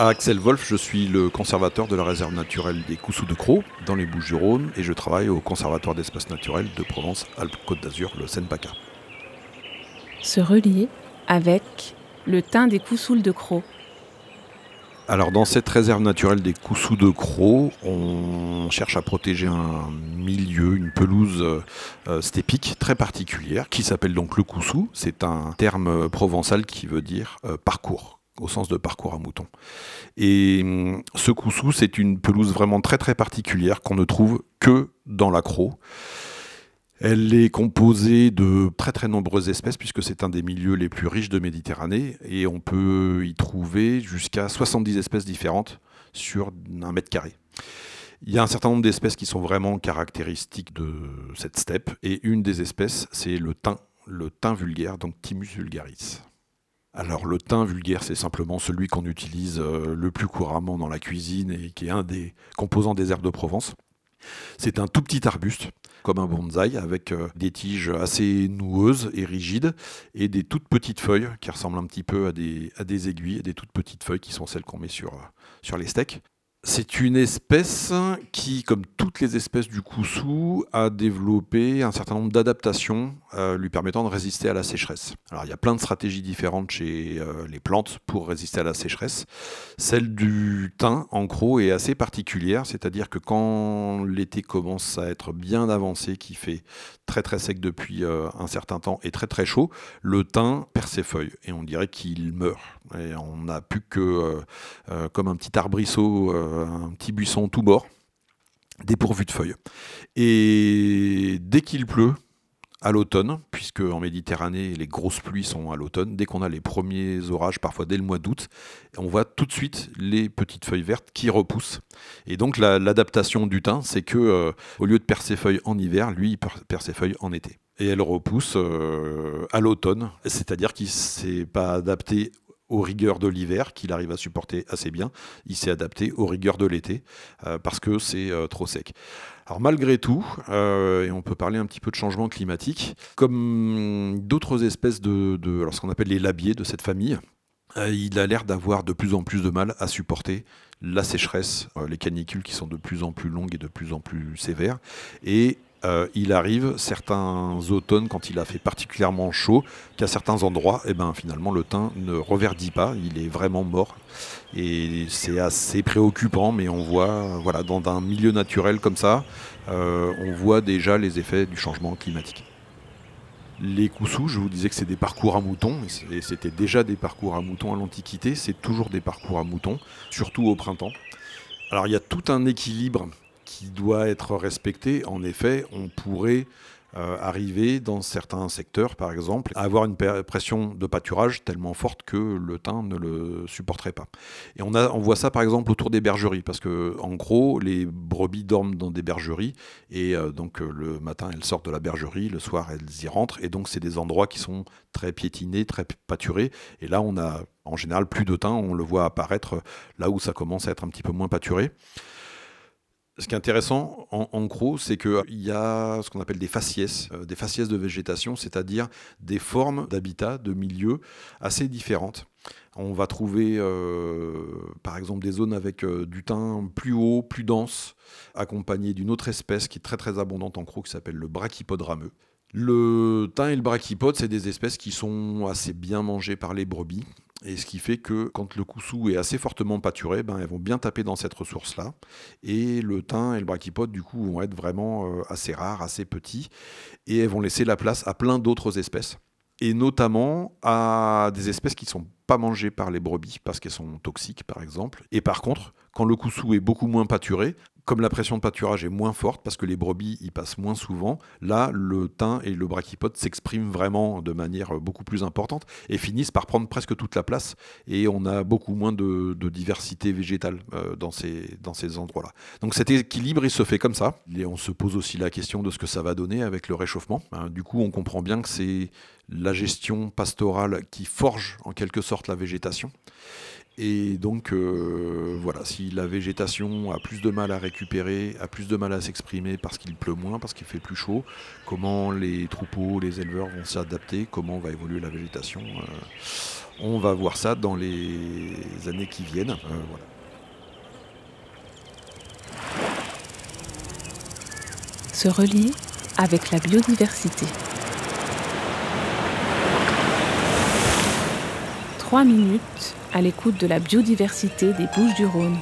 Axel Wolf, je suis le conservateur de la réserve naturelle des Coussous de Croix dans les Bouches-du-Rhône et je travaille au Conservatoire d'espaces naturels de Provence-Alpes-Côte d'Azur, le Seine-PACA. Se relier avec le thym des Coussouls de Croix. Alors dans cette réserve naturelle des Coussous de Croix, on cherche à protéger un milieu, une pelouse euh, stépique très particulière qui s'appelle donc le Coussou. C'est un terme provençal qui veut dire euh, parcours au sens de parcours à mouton. Et hum, ce coussou, c'est une pelouse vraiment très très particulière qu'on ne trouve que dans l'accro. Elle est composée de très très nombreuses espèces puisque c'est un des milieux les plus riches de Méditerranée et on peut y trouver jusqu'à 70 espèces différentes sur un mètre carré. Il y a un certain nombre d'espèces qui sont vraiment caractéristiques de cette steppe et une des espèces c'est le thym, le thym vulgaire, donc Thymus vulgaris. Alors le thym vulgaire, c'est simplement celui qu'on utilise euh, le plus couramment dans la cuisine et qui est un des composants des herbes de Provence. C'est un tout petit arbuste, comme un bonsaï, avec euh, des tiges assez noueuses et rigides, et des toutes petites feuilles qui ressemblent un petit peu à des, à des aiguilles, des toutes petites feuilles qui sont celles qu'on met sur, euh, sur les steaks. C'est une espèce qui, comme toutes les espèces du coussou, a développé un certain nombre d'adaptations euh, lui permettant de résister à la sécheresse. Alors il y a plein de stratégies différentes chez euh, les plantes pour résister à la sécheresse. Celle du thym, en gros, est assez particulière, c'est-à-dire que quand l'été commence à être bien avancé, qui fait très très sec depuis euh, un certain temps et très très chaud, le thym perd ses feuilles et on dirait qu'il meurt. Et on n'a plus que, comme un petit arbrisseau, un petit buisson tout bord, dépourvu de feuilles. Et dès qu'il pleut, à l'automne, puisque en Méditerranée, les grosses pluies sont à l'automne. Dès qu'on a les premiers orages, parfois dès le mois d'août, on voit tout de suite les petites feuilles vertes qui repoussent. Et donc l'adaptation du thym, c'est que euh, au lieu de perdre ses feuilles en hiver, lui, il perd ses feuilles en été. Et elle repousse euh, à l'automne, c'est-à-dire qu'il ne s'est pas adapté aux rigueurs de l'hiver, qu'il arrive à supporter assez bien. Il s'est adapté aux rigueurs de l'été, euh, parce que c'est euh, trop sec. Alors malgré tout, euh, et on peut parler un petit peu de changement climatique, comme d'autres espèces de, de ce qu'on appelle les labiers de cette famille, il a l'air d'avoir de plus en plus de mal à supporter la sécheresse, les canicules qui sont de plus en plus longues et de plus en plus sévères, et euh, il arrive certains automnes, quand il a fait particulièrement chaud, qu'à certains endroits, eh ben, finalement, le thym ne reverdit pas, il est vraiment mort. Et c'est assez préoccupant, mais on voit, voilà, dans un milieu naturel comme ça, euh, on voit déjà les effets du changement climatique. Les coussous, je vous disais que c'est des parcours à moutons, et c'était déjà des parcours à moutons à l'Antiquité, c'est toujours des parcours à moutons, surtout au printemps. Alors il y a tout un équilibre qui doit être respecté. En effet, on pourrait euh, arriver dans certains secteurs, par exemple, à avoir une pression de pâturage tellement forte que le thym ne le supporterait pas. Et on voit ça, par exemple, autour des bergeries, parce que en gros, les brebis dorment dans des bergeries, et euh, donc euh, le matin, elles sortent de la bergerie, le soir, elles y rentrent, et donc c'est des endroits qui sont très piétinés, très pâturés, et là, on a en général plus de thym, on le voit apparaître là où ça commence à être un petit peu moins pâturé. Ce qui est intéressant, en, gros, c'est qu'il y a ce qu'on appelle des faciès, euh, des faciès de végétation, c'est-à-dire des formes d'habitat, de milieux assez différentes. On va trouver, euh, par exemple, des zones avec euh, du thym plus haut, plus dense, accompagné d'une autre espèce qui est très très abondante en gros, qui s'appelle le brachypode rameux. Le thym et le brachypode, c'est des espèces qui sont assez bien mangées par les brebis et ce qui fait que quand le coussou est assez fortement pâturé, ben, elles vont bien taper dans cette ressource-là. Et le thym et le brachypode, du coup, vont être vraiment euh, assez rares, assez petits. Et elles vont laisser la place à plein d'autres espèces. Et notamment à des espèces qui ne sont pas mangées par les brebis parce qu'elles sont toxiques, par exemple. Et par contre, quand le coussou est beaucoup moins pâturé, Comme la pression de pâturage est moins forte parce que les brebis y passent moins souvent, là, le thym et le brachypode s'expriment vraiment de manière beaucoup plus importante et finissent par prendre presque toute la place. Et on a beaucoup moins de, diversité végétale euh, dans ces, dans ces endroits-là. Donc cet équilibre, il se fait comme ça. Et on se pose aussi la question de ce que ça va donner avec le réchauffement. Hein, du coup, on comprend bien que c'est la gestion pastorale qui forge en quelque sorte la végétation. Et donc, euh, voilà, si la végétation a plus de mal à récupérer, a plus de mal à s'exprimer parce qu'il pleut moins, parce qu'il fait plus chaud, comment les troupeaux, les éleveurs vont s'adapter, comment va évoluer la végétation, euh, on va voir ça dans les années qui viennent. Euh, Se relier avec la biodiversité. Trois minutes à l'écoute de la biodiversité des Bouches du Rhône.